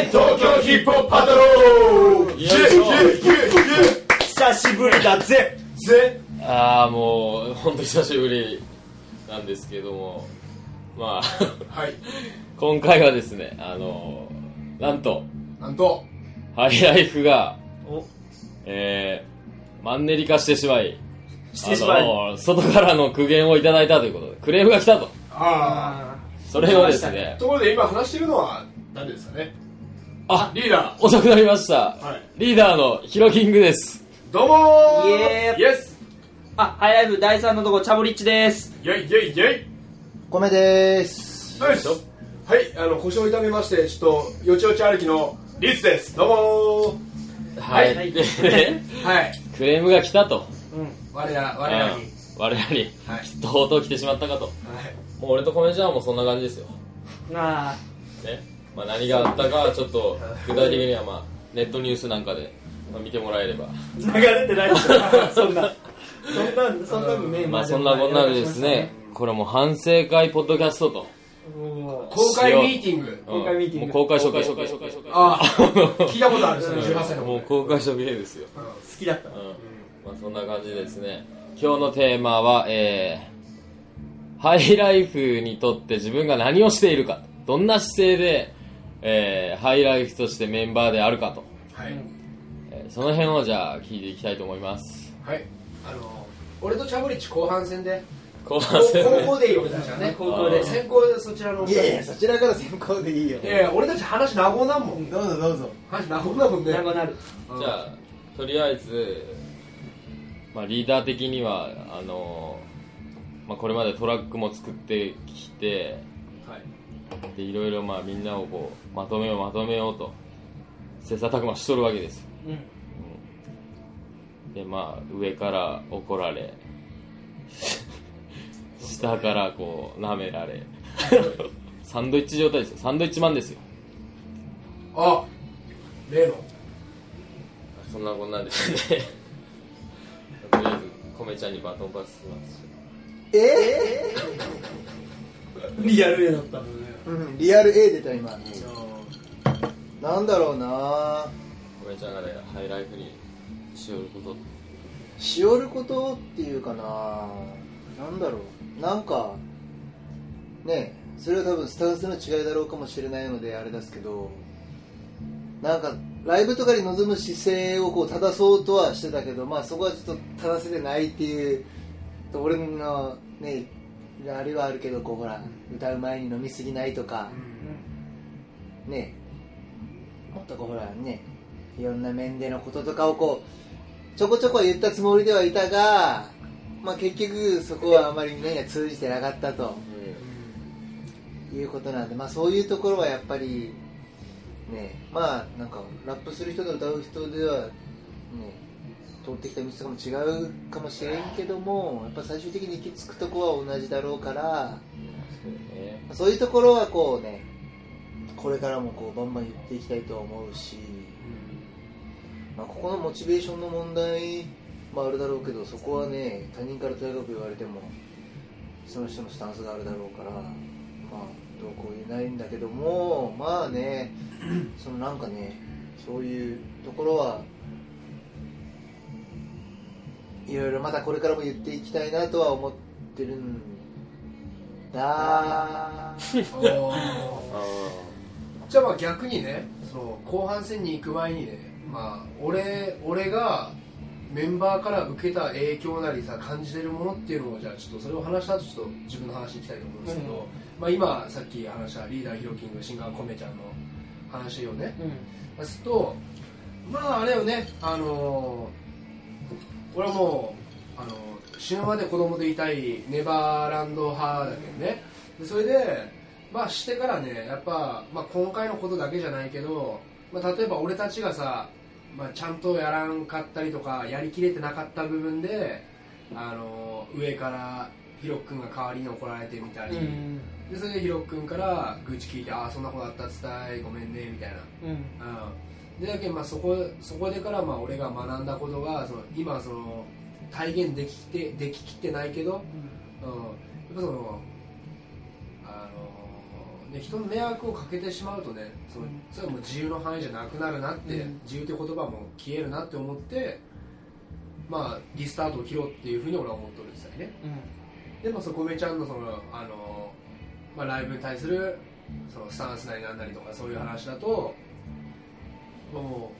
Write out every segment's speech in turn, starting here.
全東京ヒップホップパトロール久しぶりだぜぜああもう本当久しぶりなんですけども。まあはい。今回はですねあのなんとなんと。ハイライフがお。えー、マンネリ化してしまいしてしまい。あの外からの苦言をいただいたということでクレームが来たと。あそれをですあねところで今話してるのは誰ですかね？あリーダ遅くなりました、はい。リーダーのヒロキングです。ーどうもー。イエーイ。イエスあハイライフ第3のとこチャボリッチです。イェイイェイイェイ。米です。よしはいあの腰を痛めましてちょっとよちよち歩きのリツです。どうもはい、はい。で はい。クレームが来たと。我ら我らに。うん我々に、はい。とうとう来てしまったかと。はい。もう俺と米ちゃんはもうそんな感じですよ。うんあ。ねまあ、何があったかはちょっと具体的にはまあネットニュースなんかでまあ見てもらえれば。ー流れてないですよ。そんな。そんなそんなのねまあそんなこんなでですねこれもう反省会ポッドキャストと。も公開ミーティング。公開ミーティング。もう公開処刑。ああ。聞いたことあるですね18歳の。もう公開処刑ですよ、う好きだった。うん。まあ、そんな感じですね。今日のテーマはえー、ハイライフにとって自分が何をしているか。どんな姿勢で、えー、ハイライフとしてメンバーであるかと、はい。えーその辺をじゃあ聞いていきたいと思います。はい。あの俺とチャブリッチ後半戦で後半戦。高校でいい俺たちはね。高校で。先行でそちらのいやいやそちらから先行でいいよ。いやいや俺たち話長なもん。どうぞどうぞ。話長なもんね。長くなる。じゃあとりあえず、まあ、リーダー的にはあのまあ、これまでトラックも作ってきてはいでいろいろまあみんなをこうまとめようまとめようと切磋琢磨しとるわけですうん。でまあ上から怒られ 下からこう舐められ。サンドイッチ状態ですよ。サンドイッチマンですよ。あ例の。そんなこんなんですね。とりあえず米ちゃんにバトンパスしますえ？リアル絵だったうん。リアル A 出た今。なんだろうな。米ちゃんがねハイライフにしよることしおることっていうかな。なんだろう。なんかねそれは多分スタンスの違いだろうかもしれないのであれですけどなんかライブとかに臨む姿勢をこう正そうとはしてたけどまあそこはちょっと正せてないっていう俺のねあれはあるけどこうほら歌う前に飲みすぎないとかね。もっとこうほらねいろんな面でのこととかをこうちょこちょこ言ったつもりではいたが、まあ、結局そこはあまり目には通じてなかったということなんで、まあ、そういうところはやっぱりねまあなんかラップする人と歌う人ではね通ってきた道とかも違うかもしれんけどもやっぱ最終的に行き着くとこは同じだろうからそうね。そういうところはこうねこれからもこうバンバン言っていきたいとは思うし、まあ、ここのモチベーションの問題もあるだろうけどそこはね他人からとやかく言われてもその人のスタンスがあるだろうからまあどうこう言えないんだけどもまあねそのなんかねそういうところはいろいろまたこれからも言っていきたいなとは思ってるんだ。じゃあまあ逆にねその後半戦に行く前にねまあ俺俺がメンバーから受けた影響なりさ感じてるものっていうのをじゃあちょっとそれを話した後ちょっと自分の話に行きたいと思うんですけど、まあ今さっき話したリーダーヒロキングシンガーコメちゃんの話をねうん。するとまああれよねあのー俺はもうあの死ぬまで子供でいたいネバーランド派だけどね。でそれでまあしてからねやっぱ、まあ、今回のことだけじゃないけど、まあ、例えば俺たちがさ、まあ、ちゃんとやらんかったりとかやりきれてなかった部分であの上からヒロ君が代わりに怒られてみたり、うん。でそれでヒロ君から愚痴聞いてああそんなことあった伝えごめんねみたいな。うん。うん、でだけどまあそこそこでからまあ俺が学んだことがその今その体現できてでききってないけど、うん、やっぱそのあのね、人の迷惑をかけてしまうとねそのそれはもう自由の範囲じゃなくなるなって、うん。自由という言葉も消えるなって思ってまあリスタートを切ろうっていうふうに俺は思っとるんですよね。でもそこめちゃんのそのあの、まあ、ライブに対するそのスタンスなりなんなりとかそういう話だとも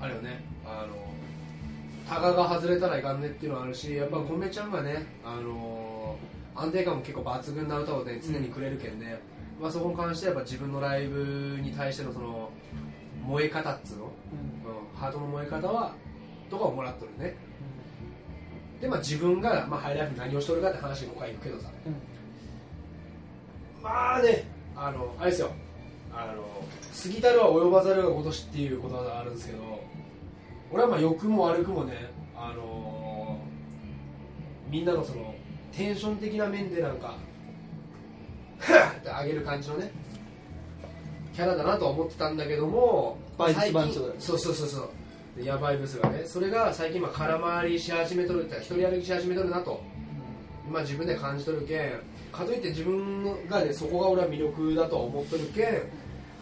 うあれよね。あのタガが外れたらいかんねっていうのはあるしやっぱコメちゃんがねあの安定感も結構抜群な歌をね常にくれるけんね、まあ、そこに関してはやっぱ自分のライブに対してのその燃え方っつうの、うん、ハートの燃え方はとかをもらっとるね。でまあ自分が、まあ、ハイライフに何をしとるかって話にここは行くけどさ。まあねあのあれですよ。あの過ぎたるは及ばざるが如しっていうことがあるんですけど俺はまあ良くも悪くもねあのみんなのそのテンション的な面でなんかはぁって上げる感じのねキャラだなとは思ってたんだけども最近そうそうそうそう。でヤバいブスがねそれが最近まあ空回りし始めとるって一人歩きし始めとるなと。まあ自分で感じとるけん。かといって自分がねそこが俺は魅力だとは思っとるけん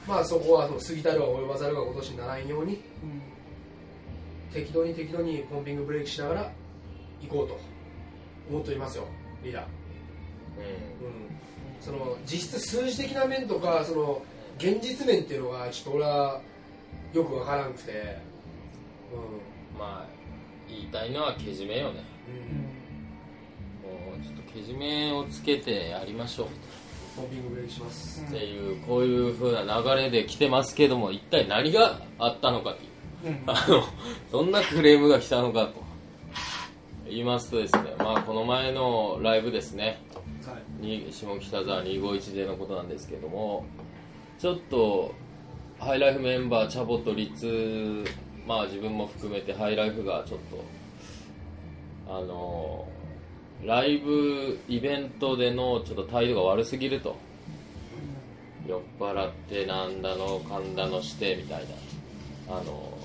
まあそこは過ぎたるは及ばざるが今年にならんように適当に適当にポンピングブレーキしながら行こうと思っておりますよリーダー、ううん、その実質数字的な面とかその現実面っていうのがちょっと俺はよくわからんくて。ん。まあ言いたいのはけじめよね。うん、うん、もうちょっとけじめをつけてやりましょうポンピングブレーキします、っていうこういう風な流れで来てますけども一体何があったのかっていう。あのどんなクレームが来たのかと。言いますとですねまあこの前のライブですね。はい。に下北沢251でのことなんですけどもちょっとハイライフメンバーチャボとリツまあ自分も含めてハイライフがちょっとあのライブイベントでのちょっと態度が悪すぎると。酔っ払ってなんだのかんだのしてみたいな。あの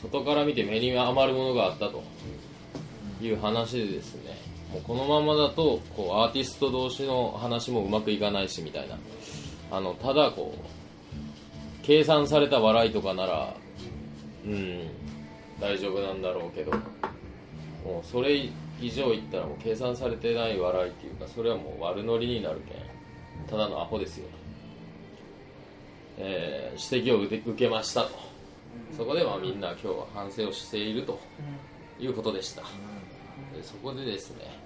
外から見て目に余るものがあったと。いう話でですね。もうこのままだとこうアーティスト同士の話もうまくいかないしみたいな。あのただこう計算された笑いとかならうん大丈夫なんだろうけど。もうそれ以上言ったらもう計算されてない笑いっていうかそれはもう悪ノリになるけん。ただのアホですよ、えー指摘を受けましたと。そこでまあみんな今日は反省をしているということでした。でそこでですね、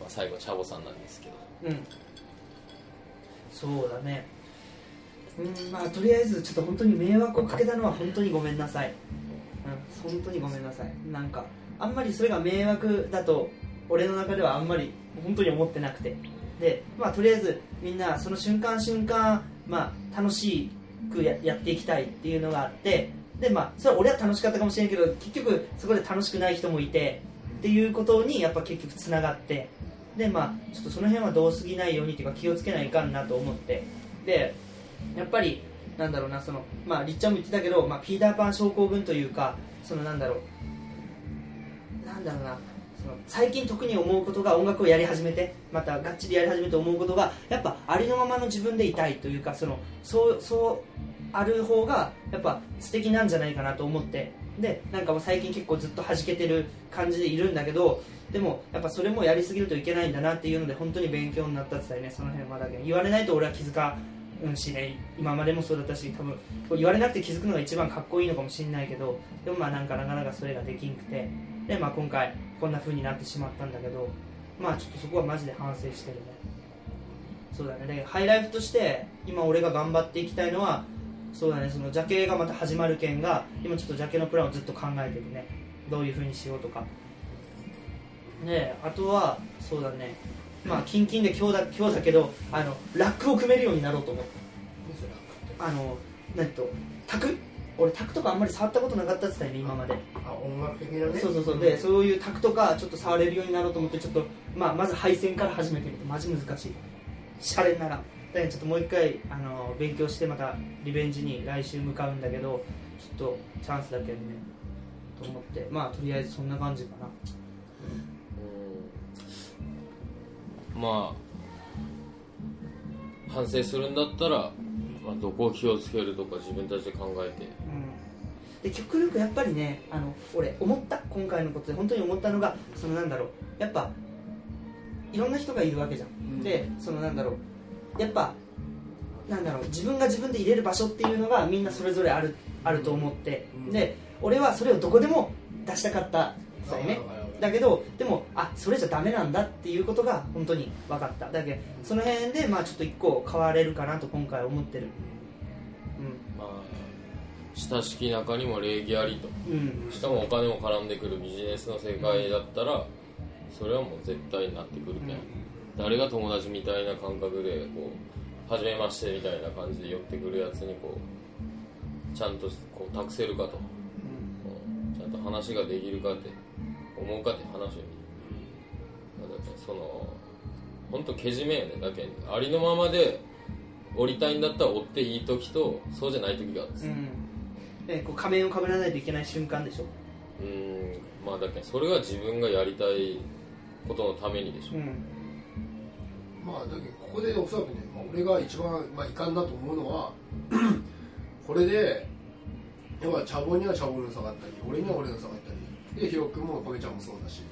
まあ、最後チャボさんなんですけど。うん。そうだね。うんまあとりあえずちょっと本当に迷惑をかけたのは本当にごめんなさい。うん本当にごめんなさい。なんかあんまりそれが迷惑だと俺の中ではあんまり本当に思ってなくて。でまあとりあえずみんなその瞬間瞬間まあ楽しくややっていきたいっていうのがあって。でまあそれは俺は楽しかったかもしれんけど結局そこで楽しくない人もいて。っていうことにやっぱ結局つながって。でまあちょっとその辺はどうすぎないようにっていうか気をつけないかんなと思って。でやっぱりなんだろうなそのまありっちゃんも言ってたけど、まあ、ピーターパン症候群というかそのなんだろうなんだろうな。その最近特に思うことが音楽をやり始めてまたがっちりやり始めて思うことがやっぱありのままの自分でいたいというかそのそうそうある方がやっぱ素敵なんじゃないかなと思って。でなんかもう最近結構ずっと弾けてる感じでいるんだけどでもやっぱそれもやりすぎるといけないんだなっていうので本当に勉強になったって言ったね。その辺はだけ言われないと俺は気づかんしね。今までもそうだったし多分言われなくて気づくのが一番かっこいいのかもしれないけどでもまあなんかなかなかそれができんくて。でまあ今回こんな風になってしまったんだけどまあちょっとそこはマジで反省してるね。そうだね。でハイライフとして今俺が頑張っていきたいのはそうだね。そのジャケがまた始まる件が今ちょっとジャケのプランをずっと考えてるね。どういう風にしようとか。であとはそうだね。まあキンキンで今日だ今日だけどあのラックを組めるようになろうと思って。あの何とタク俺タクとかあんまり触ったことなかったって言ったよね今まで。あ音楽的なね。そうそうそう。でそういうタクとかちょっと触れるようになろうと思ってちょっと、まあ、まず配線から始めてみてマジ難しい。シャレなら。だからちょっともう一回あの勉強してまたリベンジに来週向かうんだけどちょっとチャンスだけどね。と思って。まあとりあえずそんな感じかな。うん。まあ反省するんだったら、まあ、どこを気をつけるとか自分たちで考えて。うん、で極力やっぱりねあの俺思った今回のことで本当に思ったのがそのなんだろうやっぱいろんな人がいるわけじゃん、ん。でそのなんだろうやっぱなんだろう自分が自分で入れる場所っていうのがみんなそれぞれあるあると思って、うん。で俺はそれをどこでも出したかったんだよねだけどでもあそれじゃダメなんだっていうことが本当に分かった。だけどその辺でまあちょっと一個変われるかなと今回思ってる。まあ親しき中にも礼儀ありと。うん。うんしかもお金も絡んでくるビジネスの世界だったらそれはもう絶対になってくるけん、誰が友達みたいな感覚でこう初めましてみたいな感じで寄ってくるやつにこうちゃんとこう託せるかと、うん。ちゃんと話ができるかって思うかって話をだってその本当けじめやね。だけありのままで降りたいんだったら追っていい時とそうじゃない時があるんですうん。でこう仮面をかぶらないといけない瞬間でしょ、うーん。まあだけどそれは自分がやりたいことのためにでしょ、うん。まあだけどここでおそらくね、まあ、俺が一番、まあ、いかんなと思うのは これで要は茶本には茶本の差があったり俺には俺の差があったりでヒロ君もパゲちゃんもそうだし。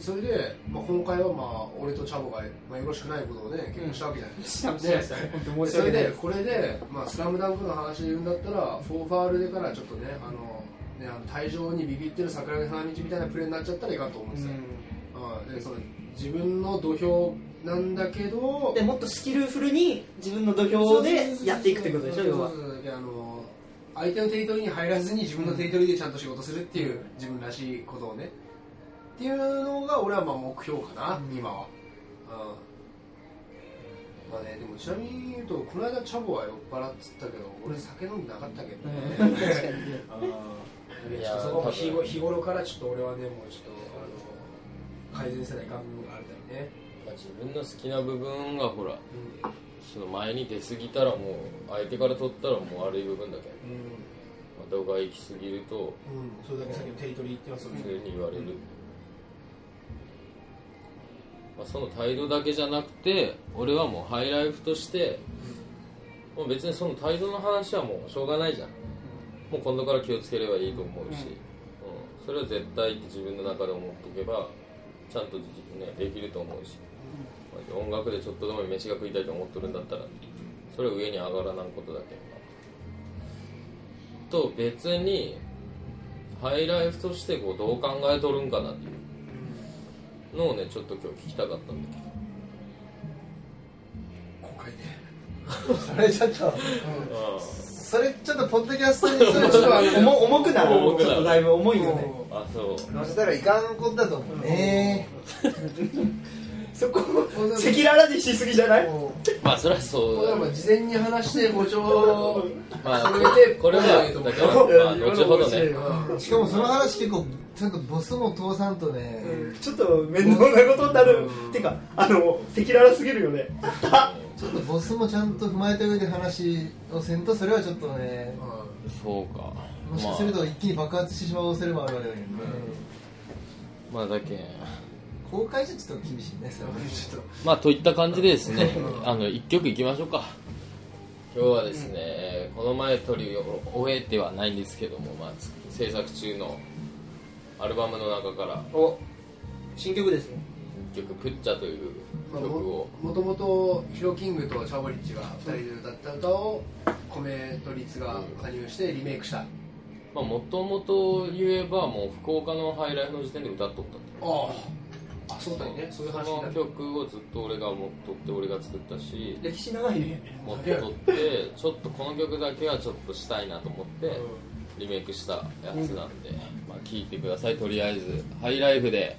それで、まあ、今回はまあ俺とチャボが、まあ、よろしくないことをね結婚したわけじゃないですか、しました。ね本当申しそれでこれで、まあ、スラムダンクの話で言うんだったらフォーファールでからちょっとねあのねあの退場にビビってる桜木花道みたいなプレーになっちゃったらいかんと思うんですよ、うん。でその自分の土俵なんだけどでもっとスキルフルに自分の土俵でやっていくってことでしょ要は相手のテリトリーに入らずに自分のテリトリーでちゃんと仕事するっていう自分らしいことをね。っていうのが俺はまあ目標かな、今は、うん、まあねでもちなみに言うとこの間チャボは酔っ払っつったけど俺酒飲んでなかったけどね、確かにあーいやちょっとそこも日日頃からちょっと俺はねもうちょっとあの改善せないかん部分があるみたいね、自分の好きな部分がほらうその前に出過ぎたらもう相手から取ったらもう悪い部分だけ。うん。まあ、度が行き過ぎるとうん、それだけ先のテリトリーっていうのはそういうそれに言われる、まあ、その態度だけじゃなくて俺はもうハイライフとしてもう別にその態度の話はもうしょうがないじゃん。もう今度から気をつければいいと思うし、うん。それは絶対って自分の中で思っておけばちゃんと、ね、できると思うし、まあ音楽でちょっとでも飯が食いたいと思っとるんだったらそれは上に上がらないことだけどなと別にハイライフとしてこうどう考えとるんかなっていうのをねちょっと今日聞きたかったんだけ今回ね。それちょっとど、それちょっとポッドキャストにそれちょっと重 重くなる。重くなる。ちょっとだいぶ重いよね。うんあそう。載せたらいかんことだと思う。ね そこ赤裸々にしすぎじゃない？もまあそれはそう。これはまあ事前に話してご聴まあそれでこれはだからまあ後ほどね。うしかもその話結構ちゃんとボスも通さんとね、ちょっと面倒なことになる。てかあの赤裸々すぎるよね。ちょっとボスもちゃんと踏まえた上で話をせんとそれはちょっとねそうか。もしかすると一気に爆発してしまう恐れもあるわけだけどね、まあだけん公開じゃちょっと厳しいねそれは。ちょっとまあといった感じでですねあの一曲いきましょうか。今日はですね、この前取り終えてはないんですけども、まあ、つ制作中のアルバムの中からお新曲ですね。一曲「プッチャ」というまあ曲をももともとヒロキングとチャボリッチが2人で歌った歌を米とリツが加入してリメイクした。あまあもともと言えばもう福岡のハイライフの時点で歌っとったとああそうだよね。そういう話その曲をずっと俺が持っとって俺が作ったし歴史長いね。持っとってちょっとこの曲だけはちょっとしたいなと思ってリメイクしたやつなんで、まあ聞いてください。とりあえずハイライフで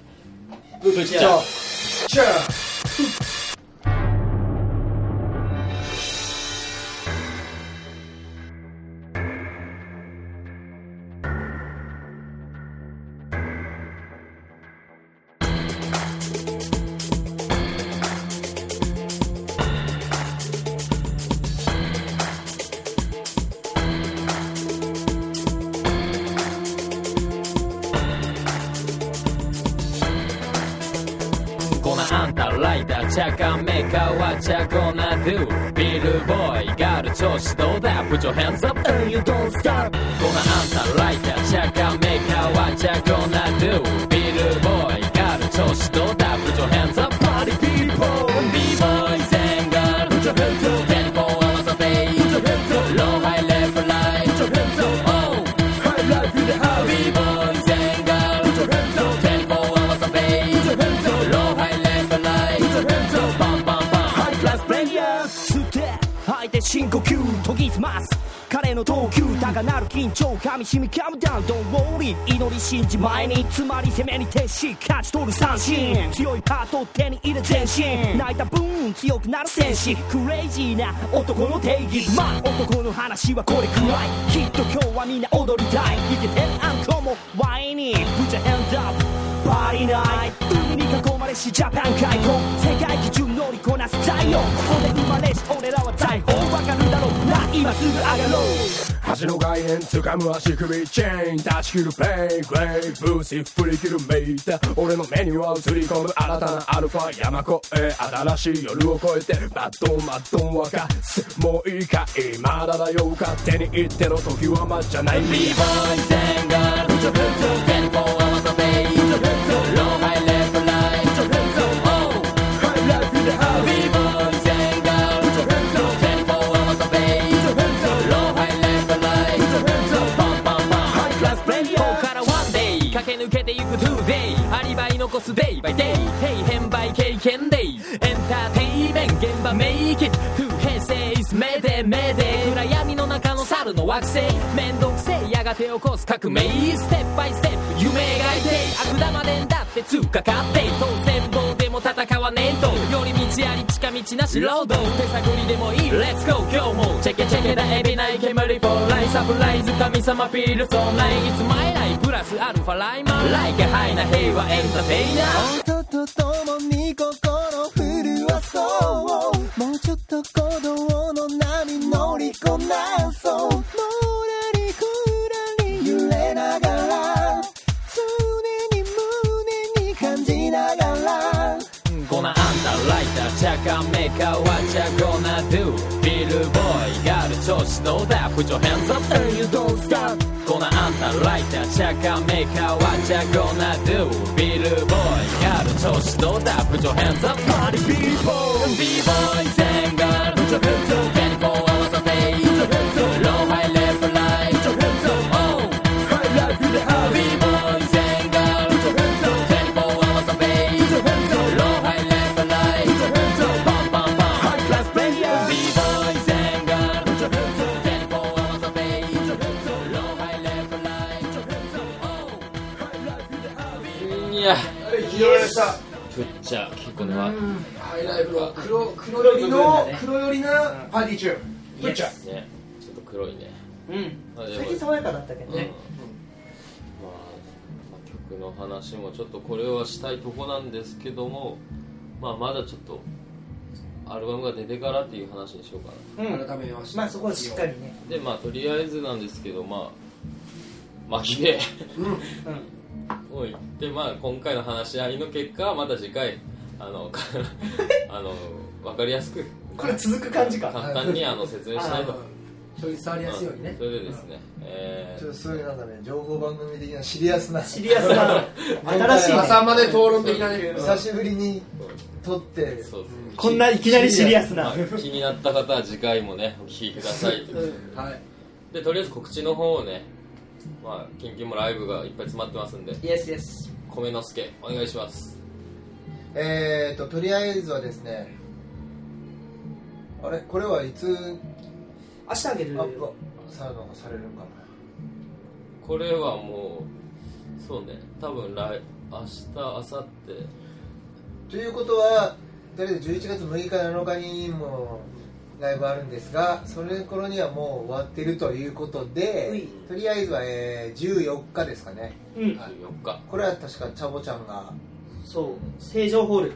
Check out maker what you gonna do ビルボーイガール調子どうだ Put your hands up and you don't stop このあんたライター Check out maker what you gonna do ビルボ高鳴る緊張噛みしみカムダウン Don't worry 祈り信じ前につまり攻めに徹し勝ち取る三振。強いパートを手に入れ全身泣いた分強くなる戦士。クレイジーな男の定義。まあ男の話はこれくらい。きっと今日はみんな踊りたい。イケてるアンコもワイに Put your hands up パーティー。ナイト海に囲まれしジャパン開墾世界基準乗りこなす太陽ここで生まれし俺らは大砲わかるだろうな今すぐ上がろう橋の外縁掴む足首チェーン断ち切るプレイグレイブーシー振り切るメイタ俺の目には映り込む新たなアルファ山越え新しい夜を越えてバッドンバッドン沸かすもういいかいまだだよ勝手に言っての時はまじゃない B-boys and girls Put your hands up 24 hours アリバイ残すデイバイデイヘイ変売経験デイエンターテイメント現場メイキットゥー平成イスメデメデ暗闇の中の猿の惑星。面倒くせえやがて起こす革命。ステップバイステップ夢描いて悪玉でんだって通かかって当然どうでも戦わねえと。寄り道あり近道なしロード。手探りでもいい。レッツゴー今日もチェケチェケだエビ。煙フォーライサプライズ神様ピールソンライいつマイライプラスアルファライマンライカハイな平和エンターテイナー音と共に心震わそうもうちょっと鼓動の波乗りこなそうのらりくらり揺れながら常に胸に感じながらこなあんたライターチャカメーカー What you gonna do ビルボーイガール調子どうだ Put your hands up and you don't stop こなあんたライターチャカメーカー What you gonna do ビルボーイガール調子どうだ Put your hands up Party people B-boys and girls Put your 中プッチャ。ーね。ちょっと黒いね。うん。最近爽やかだったけどうん。まあね、まあ曲の話もちょっとこれはしたいとこなんですけども、まあ、まだちょっとアルバムが出てからっていう話にしようかな。うん。改めまして。まあそこはしっかりね。でまあとりあえずなんですけどまあ巻きで。うん。を言ってまあ今回の話し合いの結果はまた次回あのかあの分かりやすくこれ続く感じか。簡単にあの説明したいと。人に伝わりやすいようにね。それでですね、えちょっとそういうなんかね情報番組的なシリアスな。シリアスな。新しいね。朝まで討論的なね久しぶりに撮って。ーそう。こんないきなりシリアスな。まあ気になった方は次回もねお聞きくださいと。いうはい。でとりあえず告知の方をねまあ近々もライブがいっぱい詰まってますんで。イエスイエス米之助お願いします。えーととりあえずはですねあれこれはいつ？明日あげる。アップさのされるんかな。これはもうそうね。多分来明日明後日。ということはとりあえず11月6日7日にもライブあるんですがそれ頃にはもう終わってるということうでい。とりあえずは、えー14日ですかね。うん。14日。これは確かチャボちゃんがそう。成城ホール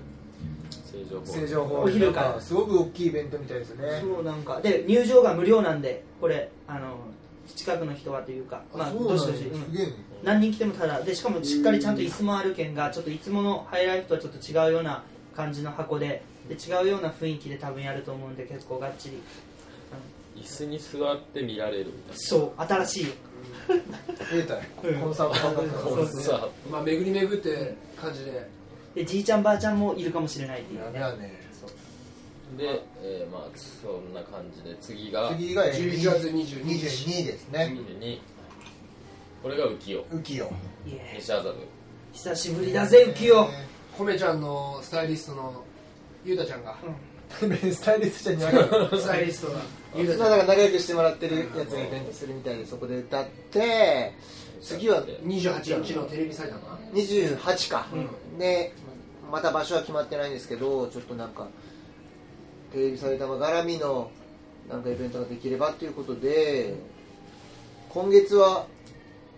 正常お昼からすごく大きいイベントみたいですよね。そうなんか。で入場が無料なんでこれあの近くの人はというかまあどしどし、うん。何人来てもただ。でしかもしっかりちゃんと椅子もあるけんがちょっといつものハイライフとはちょっと違うような感じの箱でで違うような雰囲気で多分やると思うんで結構がっちり。椅子に座って見られるみたいそう新しい。よええたいコンサート感覚なコンサート。まあ巡り巡って感じででじいちゃんばあちゃんもいるかもしれないっていうやね。べやね。で、えーまあそんな感じで次が次が11月22日22ですね。22これが浮世。浮世。西麻布。久しぶりだぜ浮世。コメちゃんのスタイリストのゆうたちゃんが。スタイリストじゃない。スタイリストが。ゆうたちまあゃん。がだから仲良くしてもらってるやつがイベントするみたいでそこで歌って次は28日のテレビ埼玉28か、でまた場所は決まってないんですけどちょっとなんかテレビ埼玉絡みのなんかイベントができればということで今月は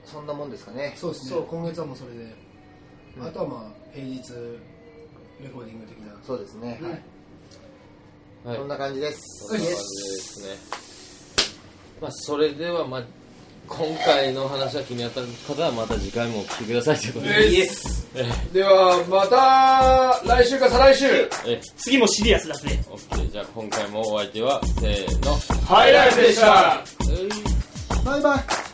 そんなもんですかね。そうですね。今月はもうそれで。うん。あとはまあ平日レコーディング的な。そうですね、はい。そんな感じです。そんな感じですね。まあそれではまあ今回の話が気になった方はまた次回も来てくださいということで。イエスではまた来週か再来週。え次もシリアスだぜ。オッケー。じゃあ今回もお相手はせーの。ハイライフでした。バイバイ